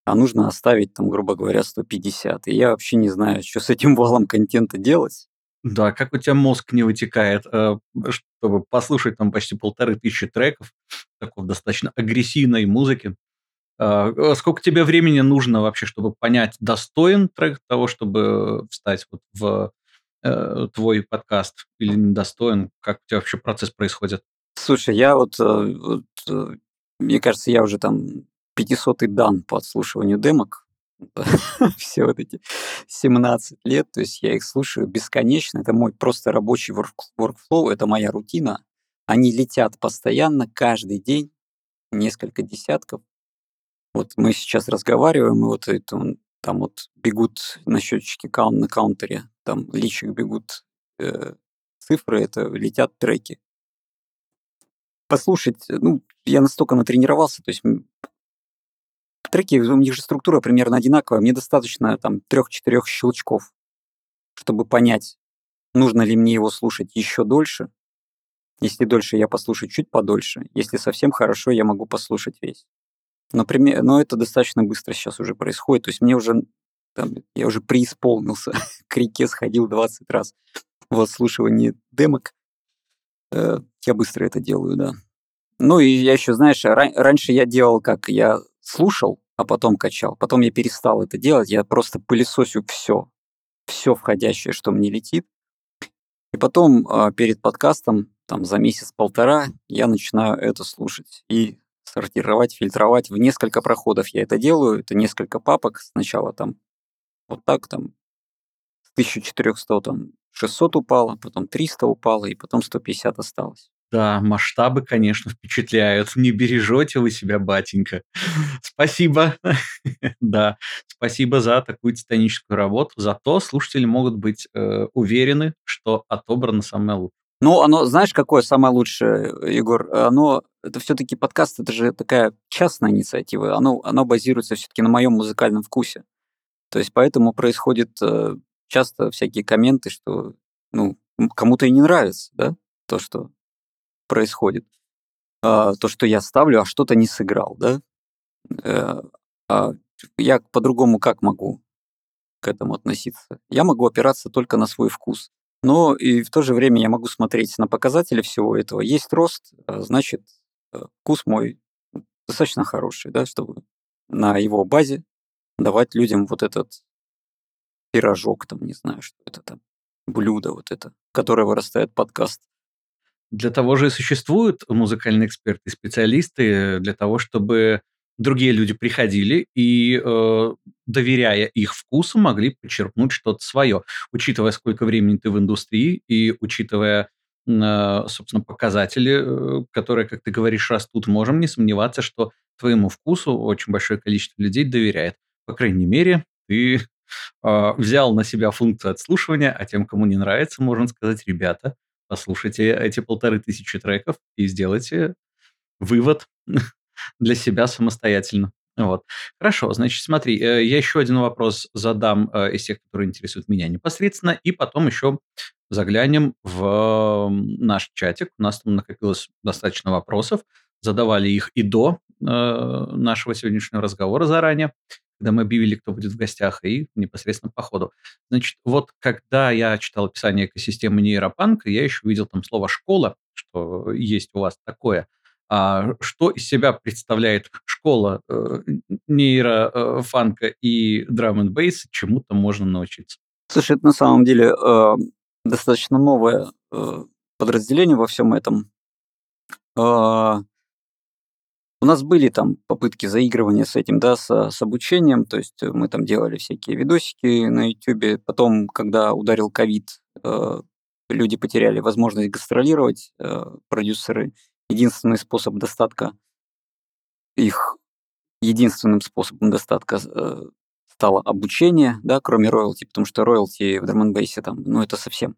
а нужно оставить там, грубо говоря, 150. И я вообще не знаю, что с этим валом контента делать. Да, как у тебя мозг не вытекает, э, чтобы послушать там почти полторы тысячи треков, такой достаточно агрессивной музыки. А, э, сколько тебе времени нужно вообще, чтобы понять, достоин трек того, чтобы встать вот в э, твой подкаст или недостоин? Как у тебя вообще процесс происходит? Слушай, я вот, вот мне кажется, я уже там 500 дан по отслушиванию демок. Все вот эти 17 лет, то есть я их слушаю бесконечно. Это мой просто рабочий workflow, это моя рутина. Они летят постоянно, каждый день, несколько десятков. Вот мы сейчас разговариваем, и вот это, там вот бегут на счетчике каунт на каунтере, там личик бегут э, цифры, это летят треки. Послушать, ну, я настолько натренировался, то есть треки, у них же структура примерно одинаковая. Мне достаточно там трех-четырех щелчков, чтобы понять, нужно ли мне его слушать еще дольше. Если дольше, я послушаю чуть подольше. Если совсем хорошо, я могу послушать весь. Например, но это достаточно быстро сейчас уже происходит. То есть мне уже, там, я уже преисполнился, к реке сходил 20 раз в отслушивании демок. Э, я быстро это делаю, да. Ну и я еще, знаешь, раньше я делал как, я слушал, а потом качал. Потом я перестал это делать, я просто пылесосю все, все входящее, что мне летит. И потом э, перед подкастом, там за месяц-полтора, я начинаю это слушать и сортировать, фильтровать. В несколько проходов я это делаю. Это несколько папок. Сначала там вот так, там 1400, там 600 упало, потом 300 упало, и потом 150 осталось. Да, масштабы, конечно, впечатляют. Не бережете вы себя, батенька. Спасибо. да, спасибо за такую титаническую работу. Зато слушатели могут быть э, уверены, что отобрано самое лучшее. Ну, оно, знаешь, какое самое лучшее, Егор? Оно, это все-таки подкаст, это же такая частная инициатива. Оно, оно базируется все-таки на моем музыкальном вкусе. То есть поэтому происходит э, часто всякие комменты, что ну, кому-то и не нравится, да, то, что происходит. А, то, что я ставлю, а что-то не сыграл, да? Э, а я по-другому как могу к этому относиться? Я могу опираться только на свой вкус. Но и в то же время я могу смотреть на показатели всего этого. Есть рост, а значит, э, вкус мой достаточно хороший, да, чтобы на его базе давать людям вот этот пирожок, там, не знаю, что это там, блюдо вот это, которое вырастает подкаст. Для того же и существуют музыкальные эксперты специалисты, для того, чтобы другие люди приходили и, э, доверяя их вкусу, могли почерпнуть что-то свое. Учитывая, сколько времени ты в индустрии и учитывая, э, собственно, показатели, э, которые, как ты говоришь, растут, можем не сомневаться, что твоему вкусу очень большое количество людей доверяет. По крайней мере, ты э, взял на себя функцию отслушивания, а тем, кому не нравится, можно сказать, ребята, послушайте эти полторы тысячи треков и сделайте вывод для себя самостоятельно. Вот. Хорошо, значит, смотри, э, я еще один вопрос задам э, из тех, которые интересуют меня непосредственно, и потом еще заглянем в наш чатик. У нас там накопилось достаточно вопросов. задавали их и до э, нашего сегодняшнего разговора заранее, когда мы объявили, кто будет в гостях, и непосредственно по ходу. Значит, вот когда я читал описание экосистемы нейропанка, я еще увидел там слово «школа», что есть у вас такое. А что из себя представляет школа э, нейрофанка и драм н чему-то можно научиться? Слушай, это на самом деле э, достаточно новое э, подразделение во всем этом. Э, у нас были там попытки заигрывания с этим, да, с, с обучением, то есть мы там делали всякие видосики на YouTube. Потом, когда ударил ковид, э, люди потеряли возможность гастролировать, э, продюсеры. Единственный способ достатка их единственным способом достатка э, стало обучение, да, кроме роялти, потому что роялти в Drum там, ну, это совсем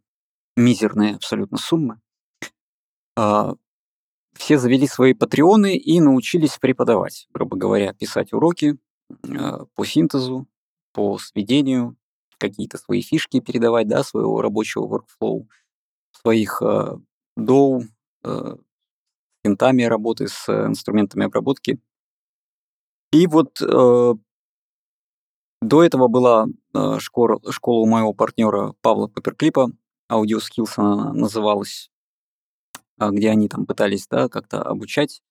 мизерные абсолютно суммы. А, все завели свои патреоны и научились преподавать, грубо говоря, писать уроки а, по синтезу, по сведению, какие-то свои фишки передавать, да, своего рабочего workflow, своих э, доу, э, интами работы с инструментами обработки. И вот э, до этого была э, школа, школа у моего партнера Павла Паперклипа, Audio Skills она называлась, а, где они там пытались да, как-то обучать.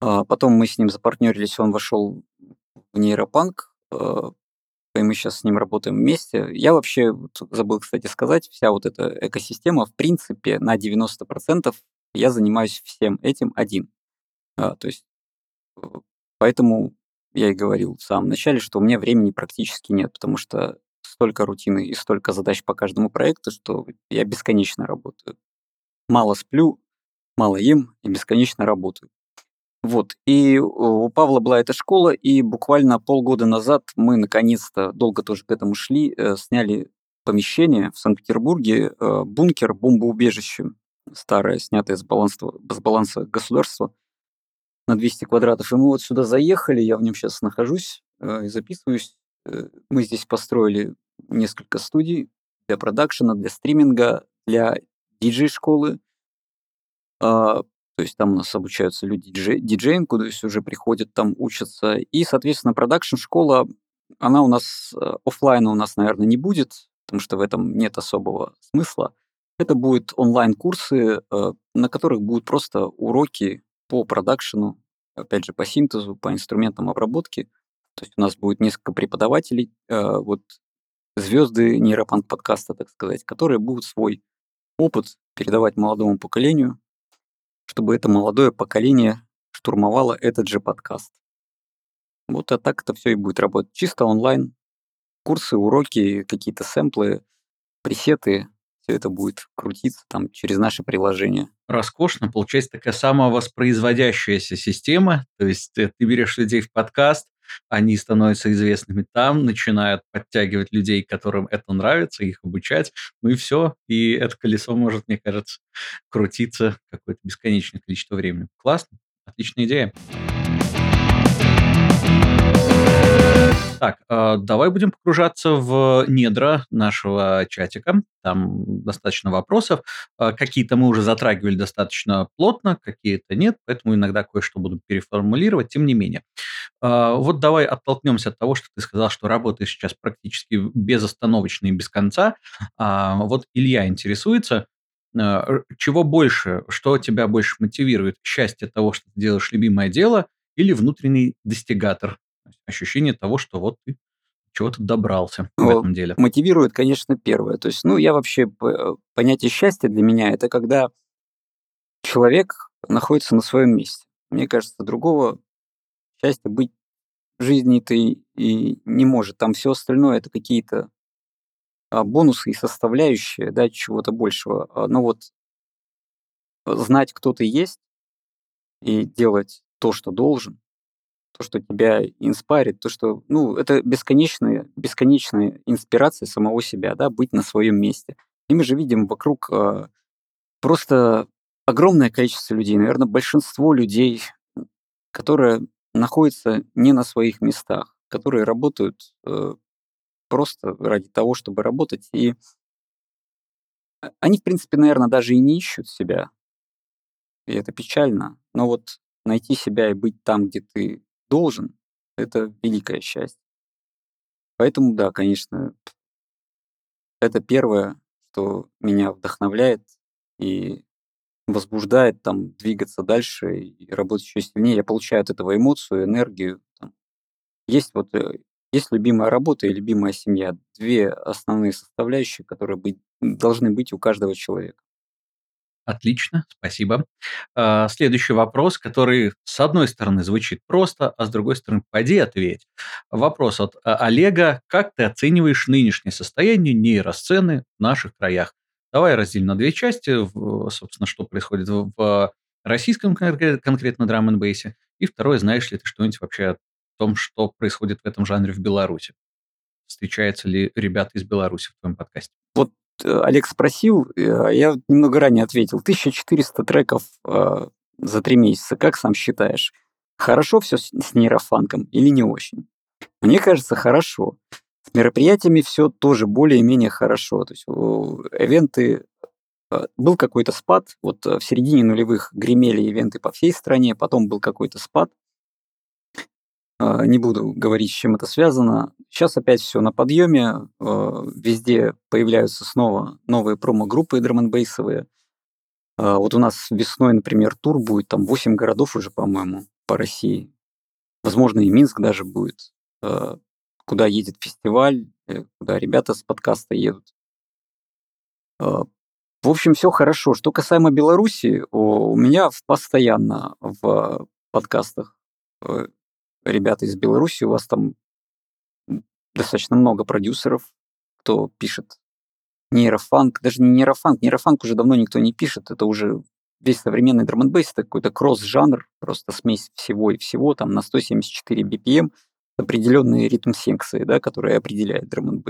А потом мы с ним запартнерились, он вошел в нейропанк, э, и мы сейчас с ним работаем вместе. Я вообще забыл, кстати, сказать, вся вот эта экосистема, в принципе, на 90% я занимаюсь всем этим один. А, то есть, поэтому я и говорил в самом начале, что у меня времени практически нет, потому что столько рутины и столько задач по каждому проекту, что я бесконечно работаю. Мало сплю, мало ем и бесконечно работаю. Вот. И у Павла была эта школа, и буквально полгода назад мы наконец-то, долго тоже к этому шли, э, сняли помещение в Санкт-Петербурге, э, бункер, бомбоубежище, старое, снятое с баланса, с баланса государства на 200 квадратов. И мы вот сюда заехали, я в нем сейчас нахожусь э, и записываюсь. Э, мы здесь построили несколько студий для продакшена, для стриминга, для диджей-школы. А, то есть там у нас обучаются люди диджеингу, то есть уже приходят, там учатся. И, соответственно, продакшн-школа, она у нас, э, офлайна у нас, наверное, не будет, потому что в этом нет особого смысла. Это будут онлайн-курсы, на которых будут просто уроки по продакшену, опять же, по синтезу, по инструментам обработки. То есть у нас будет несколько преподавателей, э, вот звезды нейропанк подкаста, так сказать, которые будут свой опыт передавать молодому поколению, чтобы это молодое поколение штурмовало этот же подкаст. Вот а так это все и будет работать. Чисто онлайн. Курсы, уроки, какие-то сэмплы, пресеты, все это будет крутиться там через наше приложение. Роскошно. Получается такая самовоспроизводящаяся система. То есть ты, берешь людей в подкаст, они становятся известными там, начинают подтягивать людей, которым это нравится, их обучать, ну и все. И это колесо может, мне кажется, крутиться какое-то бесконечное количество времени. Классно, отличная идея. Так, э, давай будем погружаться в недра нашего чатика. Там достаточно вопросов. Э, какие-то мы уже затрагивали достаточно плотно, какие-то нет, поэтому иногда кое-что буду переформулировать, тем не менее. Э, вот давай оттолкнемся от того, что ты сказал, что работаешь сейчас практически безостановочно и без конца. А вот Илья интересуется, чего больше, что тебя больше мотивирует? Счастье того, что ты делаешь любимое дело, или внутренний достигатор? Ощущение того, что вот ты чего-то добрался в этом деле. Мотивирует, конечно, первое. То есть, ну, я вообще, понятие счастья для меня, это когда человек находится на своем месте. Мне кажется, другого счастья быть в жизни-то и, и не может. Там все остальное это какие-то а, бонусы и составляющие, да, чего-то большего. А, но вот знать, кто ты есть, и делать то, что должен, то, что тебя инспарит, то, что, ну, это бесконечная, бесконечная инспирация самого себя, да, быть на своем месте. И мы же видим вокруг э, просто огромное количество людей, наверное, большинство людей, которые находятся не на своих местах, которые работают э, просто ради того, чтобы работать. И они, в принципе, наверное, даже и не ищут себя. И это печально. Но вот найти себя и быть там, где ты должен, это великое счастье. Поэтому, да, конечно, это первое, что меня вдохновляет и возбуждает там двигаться дальше и работать еще сильнее. Я получаю от этого эмоцию, энергию. Есть вот э, есть любимая работа и любимая семья. Две основные составляющие, которые быть, должны быть у каждого человека. Отлично, спасибо. А, следующий вопрос, который с одной стороны звучит просто, а с другой стороны поди ответь. Вопрос от а, Олега. Как ты оцениваешь нынешнее состояние нейросцены в наших краях? Давай разделим на две части, собственно, что происходит в российском конкретно драм н и второе, знаешь ли ты что-нибудь вообще о том, что происходит в этом жанре в Беларуси? Встречаются ли ребята из Беларуси в твоем подкасте? Вот Олег спросил, э, я немного ранее ответил. 1400 треков э, за три месяца. Как сам считаешь? Хорошо все с, с нейрофанком или не очень? Мне кажется, хорошо. С мероприятиями все тоже более-менее хорошо. То есть ивенты был какой-то спад, вот в середине нулевых гремели ивенты по всей стране, потом был какой-то спад, а, не буду говорить, с чем это связано. Сейчас опять все на подъеме. А, везде появляются снова новые промо-группы драм а, Вот у нас весной, например, тур будет, там 8 городов уже, по-моему, по России. Возможно, и Минск даже будет, куда едет фестиваль, э, куда ребята с подкаста едут. В общем, все хорошо. Что касаемо Беларуси, у меня постоянно в подкастах э, ребята из Беларуси, у вас там достаточно много продюсеров, кто пишет нейрофанк, даже не нейрофанк, нейрофанк уже давно никто не пишет, это уже весь современный драм н это какой-то кросс-жанр, просто смесь всего и всего, там на 174 BPM, определенные ритм-секции, да, которые определяют драм н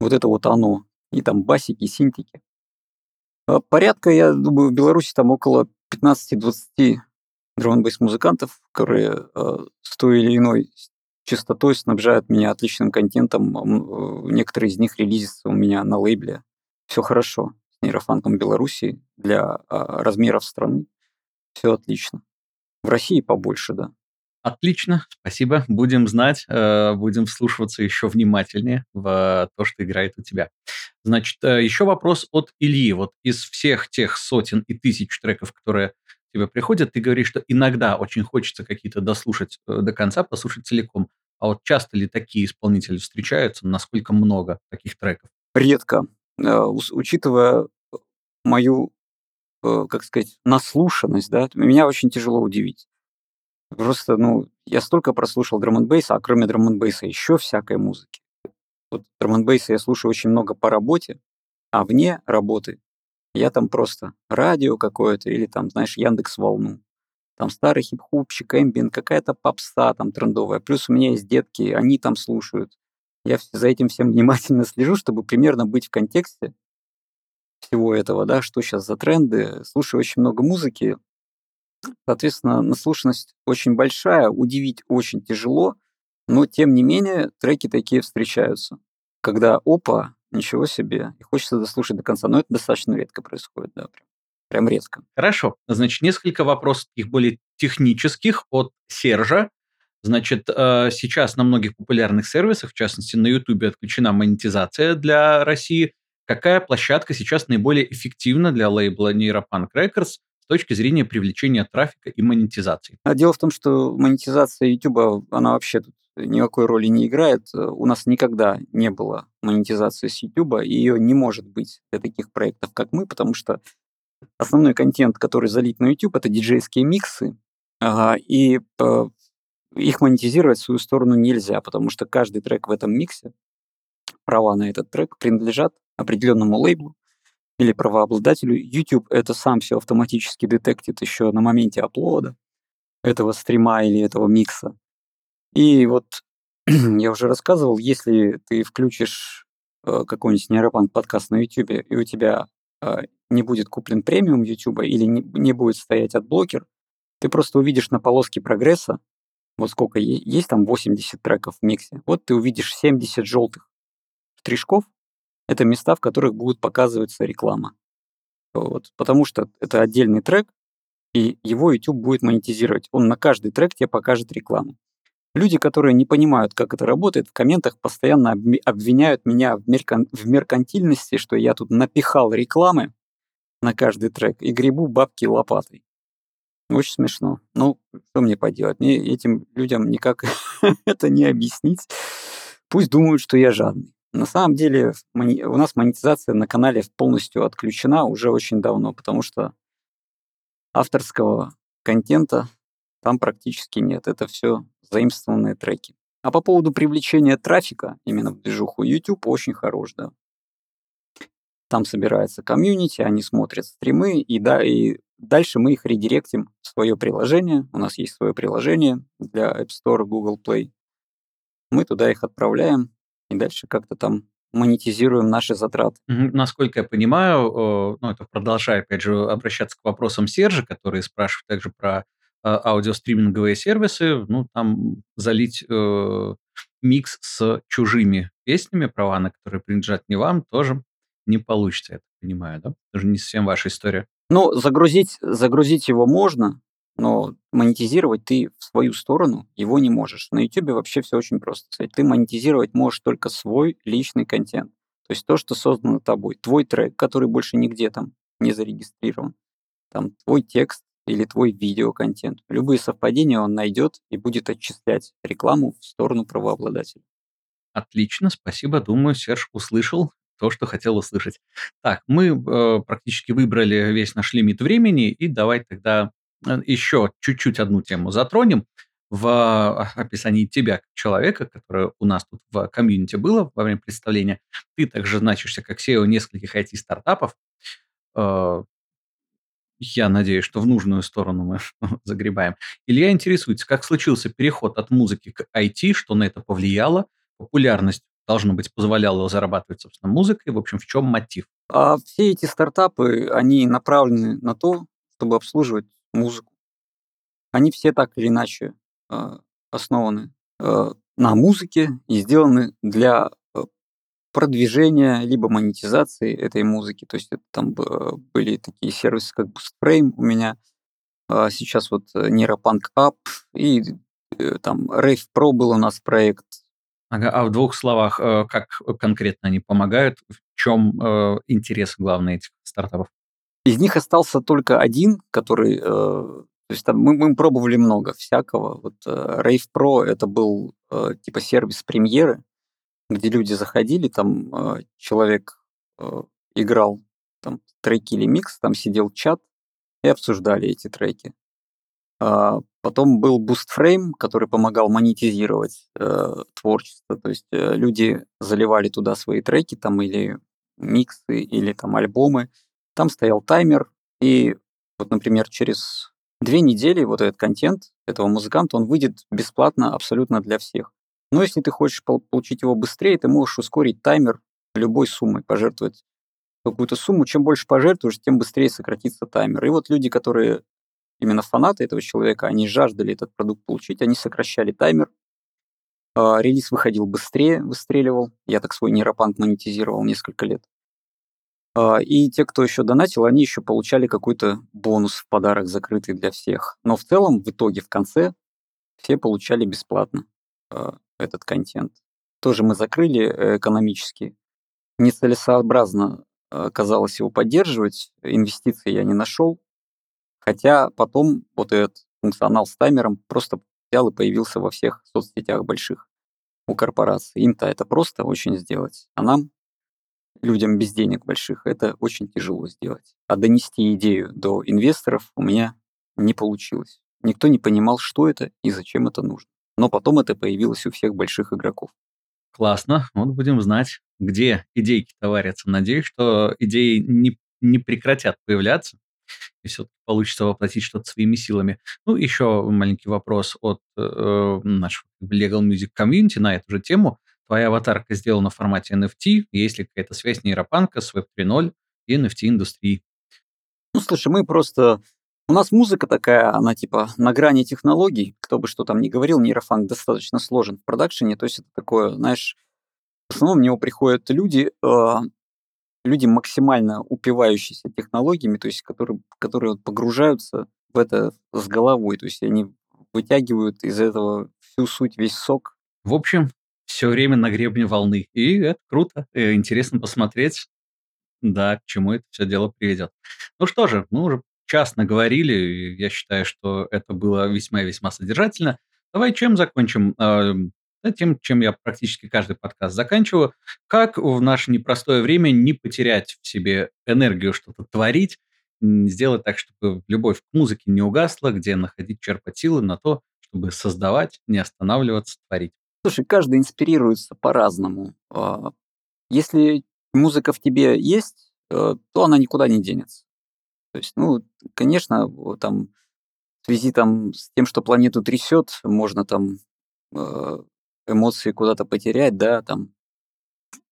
Вот это вот оно. И там басики, синтики. А порядка, я думаю, в Беларуси там около 15-20 дрон-бейс музыкантов, которые э, с той или иной частотой снабжают меня отличным контентом. Э, некоторые из них релизятся у меня на лейбле. Все хорошо с нейрофанком Беларуси для э, размеров страны. Все отлично. В России побольше, да. Отлично, спасибо. Будем знать, э, будем вслушиваться еще внимательнее в то, что играет у тебя. Значит, э, еще вопрос от Ильи. Вот из всех тех сотен и тысяч треков, которые тебе приходят, ты говоришь, что иногда очень хочется какие-то дослушать э, до конца, послушать целиком. А вот часто ли такие исполнители встречаются? Насколько много таких треков? Редко. Э, учитывая мою, э, как сказать, наслушанность, да, меня очень тяжело удивить. Просто, ну, я столько прослушал драм н а кроме драм н еще всякой музыки. Вот драм н я слушаю очень много по работе, а вне работы я там просто радио какое-то или там, знаешь, Яндекс Волну. Там старый хип-хопчик, эмбиент, какая-то попса там трендовая. Плюс у меня есть детки, они там слушают. Я за этим всем внимательно слежу, чтобы примерно быть в контексте всего этого, да, что сейчас за тренды. Слушаю очень много музыки. Соответственно, наслушанность очень большая, удивить очень тяжело, но тем не менее треки такие встречаются. Когда опа, Ничего себе. И хочется дослушать до конца. Но это достаточно редко происходит, да, прям, прям редко. Хорошо. Значит, несколько вопросов таких более технических от Сержа. Значит, э, сейчас на многих популярных сервисах, в частности на YouTube, отключена монетизация для России. Какая площадка сейчас наиболее эффективна для лейбла Neuropunk Records с точки зрения привлечения трафика и монетизации? А дело в том, что монетизация YouTube, она вообще тут никакой роли не играет. У нас никогда не было монетизации с YouTube, и ее не может быть для таких проектов, как мы, потому что основной контент, который залит на YouTube, это диджейские миксы, и э, их монетизировать в свою сторону нельзя, потому что каждый трек в этом миксе, права на этот трек принадлежат определенному лейблу или правообладателю. YouTube это сам все автоматически детектит еще на моменте аплода этого стрима или этого микса. И вот я уже рассказывал, если ты включишь э, какой-нибудь Neuropunk подкаст на YouTube, и у тебя э, не будет куплен премиум YouTube или не, не будет стоять adblocker, ты просто увидишь на полоске прогресса, вот сколько есть, есть там 80 треков в миксе, вот ты увидишь 70 желтых штришков, это места, в которых будет показываться реклама. Вот, потому что это отдельный трек, и его YouTube будет монетизировать. Он на каждый трек тебе покажет рекламу. Люди, которые не понимают, как это работает, в комментах постоянно обвиняют меня в, меркан... в меркантильности, что я тут напихал рекламы на каждый трек и грибу бабки лопатой. Очень смешно. Ну, что мне поделать? Мне этим людям никак это не объяснить. Пусть думают, что я жадный. На самом деле у нас монетизация на канале полностью отключена уже очень давно, потому что авторского контента там практически нет. Это все заимствованные треки. А по поводу привлечения трафика именно в движуху YouTube очень хорош, да. Там собирается комьюнити, они смотрят стримы, и, да, и дальше мы их редиректим в свое приложение. У нас есть свое приложение для App Store, Google Play. Мы туда их отправляем, и дальше как-то там монетизируем наши затраты. Насколько я понимаю, ну, это продолжая, опять же, обращаться к вопросам Сержа, который спрашивает также про аудиостриминговые сервисы, ну, там залить э, микс с чужими песнями, права на которые принадлежат не вам, тоже не получится, я так понимаю, да? Тоже не совсем ваша история. Ну, загрузить, загрузить его можно, но монетизировать ты в свою сторону его не можешь. На YouTube вообще все очень просто. Кстати, ты монетизировать можешь только свой личный контент. То есть то, что создано тобой. Твой трек, который больше нигде там не зарегистрирован. Там твой текст или твой видеоконтент. Любые совпадения он найдет и будет отчислять рекламу в сторону правообладателя. Отлично, спасибо. Думаю, Серж услышал то, что хотел услышать. Так, мы э, практически выбрали весь наш лимит времени, и давай тогда Э, еще чуть-чуть одну тему затронем в а, описании тебя как человека, которое у нас тут в комьюнити было во время представления. Ты также значишься как SEO нескольких IT-стартапов. Э, я надеюсь, что в нужную сторону мы загребаем. Илья интересуется, как случился переход от музыки к IT, что на это повлияло, популярность должно быть, позволяла зарабатывать, собственно, музыкой. В общем, в чем мотив? А все эти стартапы, они направлены на то, чтобы обслуживать музыку. Они все так или иначе э, основаны э, на музыке и сделаны для продвижения либо монетизации этой музыки. То есть это там были такие сервисы, как BoostFrame у меня, а сейчас вот Neuropunk Up и там Rave Pro был у нас проект. Ага, а в двух словах, как конкретно они помогают? В чем интерес главный этих стартапов? Из них остался только один, который... Э, то есть там мы, мы пробовали много всякого. Вот э, Rave Pro это был э, типа сервис премьеры, где люди заходили, там э, человек э, играл там треки или микс, там сидел чат и обсуждали эти треки. А потом был Boost Frame, который помогал монетизировать э, творчество. То есть э, люди заливали туда свои треки там или миксы, или там альбомы, там стоял таймер, и вот, например, через две недели вот этот контент этого музыканта, он выйдет бесплатно абсолютно для всех. Но если ты хочешь получить его быстрее, ты можешь ускорить таймер любой суммой, пожертвовать какую-то сумму. Чем больше пожертвуешь, тем быстрее сократится таймер. И вот люди, которые именно фанаты этого человека, они жаждали этот продукт получить, они сокращали таймер. А, релиз выходил быстрее, выстреливал. Я так свой нейропанк монетизировал несколько лет. А, и те, кто еще донатил, они еще получали какой-то бонус в подарок, закрытый для всех. Но в целом, в итоге, в конце, все получали бесплатно а, этот контент. Тоже мы закрыли э, экономически. Нецелесообразно оказалось его поддерживать, инвестиций я не нашел. Хотя потом вот этот функционал с таймером просто взял и появился во всех соцсетях больших у корпораций. Им-то это просто очень сделать. А нам людям без денег больших, это очень тяжело сделать. А донести идею до инвесторов у меня не получилось. Никто не понимал, что это и зачем это нужно. Но потом это появилось у всех больших игроков. Классно. Вот будем знать, где идейки товарятся. Надеюсь, что идеи не, не прекратят появляться, и все получится воплотить что-то своими силами. Ну, еще маленький вопрос от э, нашего Legal Music Community на эту же тему твоя аватарка сделана в формате NFT, есть ли какая-то связь нейропанка с Web 3.0 и NFT-индустрии? Ну, слушай, мы просто... У нас музыка такая, она типа на грани технологий. Кто бы что там ни говорил, нейрофанк достаточно сложен в продакшене. То есть это такое, знаешь, в основном в него приходят люди, э, люди максимально упивающиеся технологиями, то есть которые, которые погружаются в это с головой, то есть они вытягивают из этого всю суть, весь сок. В общем, все время на гребне волны. И это круто, э, интересно посмотреть, да, к чему это все дело приведет. Ну что же, мы уже час наговорили, и я считаю, что это было весьма и весьма содержательно. Давай чем закончим? А, тем, чем я практически каждый подкаст заканчиваю. Как в наше непростое время не потерять в себе энергию что-то творить, сделать так, чтобы любовь к музыке не угасла, где находить, черпать силы на то, чтобы создавать, не останавливаться, творить. Слушай, каждый инспирируется по-разному. А, если музыка в тебе есть, э, то она никуда не денется. То есть, ну, конечно, там в связи там с тем, что планету трясет, можно там э, эмоции куда-то потерять, да, там,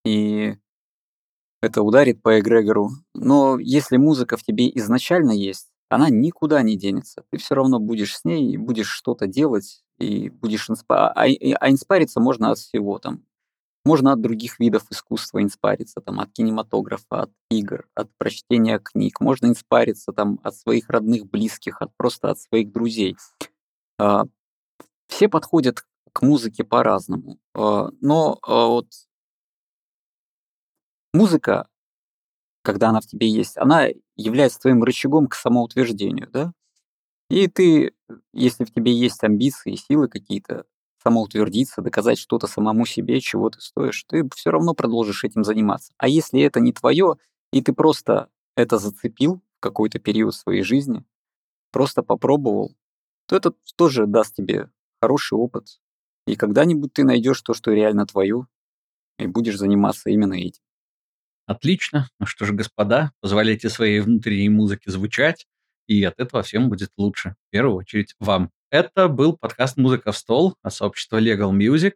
и это ударит по эгрегору. Но если музыка в тебе изначально есть, она никуда не денется. Ты все равно будешь с ней, будешь что-то делать, и будешь инспа... а, а инспариться можно от всего там. Можно от других видов искусства инспариться, там, от кинематографа, от игр, от прочтения книг. Можно инспариться там, от своих родных, близких, от просто от своих друзей. А, все подходят к музыке по-разному. А, но а, вот музыка, когда она в тебе есть, она является твоим рычагом к самоутверждению, да? И ты, если в тебе есть амбиции, силы какие-то, самоутвердиться, доказать что-то самому себе, чего ты стоишь, ты все равно продолжишь этим заниматься. А если это не твое, и ты просто это зацепил в какой-то период своей жизни, просто попробовал, то это тоже даст тебе хороший опыт. И когда-нибудь ты найдешь то, что реально твое, и будешь заниматься именно этим. Отлично. Ну что же, господа, позволяйте своей внутренней музыке звучать, и от этого всем будет лучше. В первую очередь вам. Это был подкаст «Музыка в стол» от сообщества Legal Music.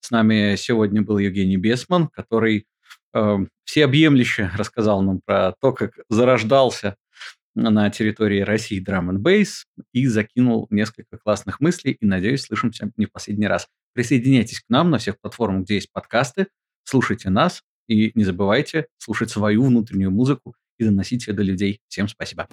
С нами сегодня был Евгений Бесман, который э, всеобъемлюще рассказал нам про то, как зарождался на территории России драм н бейс и закинул несколько классных мыслей, и, надеюсь, слышимся не в последний раз. Присоединяйтесь к нам на всех платформах, где есть подкасты, слушайте нас, и не забывайте слушать свою внутреннюю музыку и доносить ее до людей. Всем спасибо.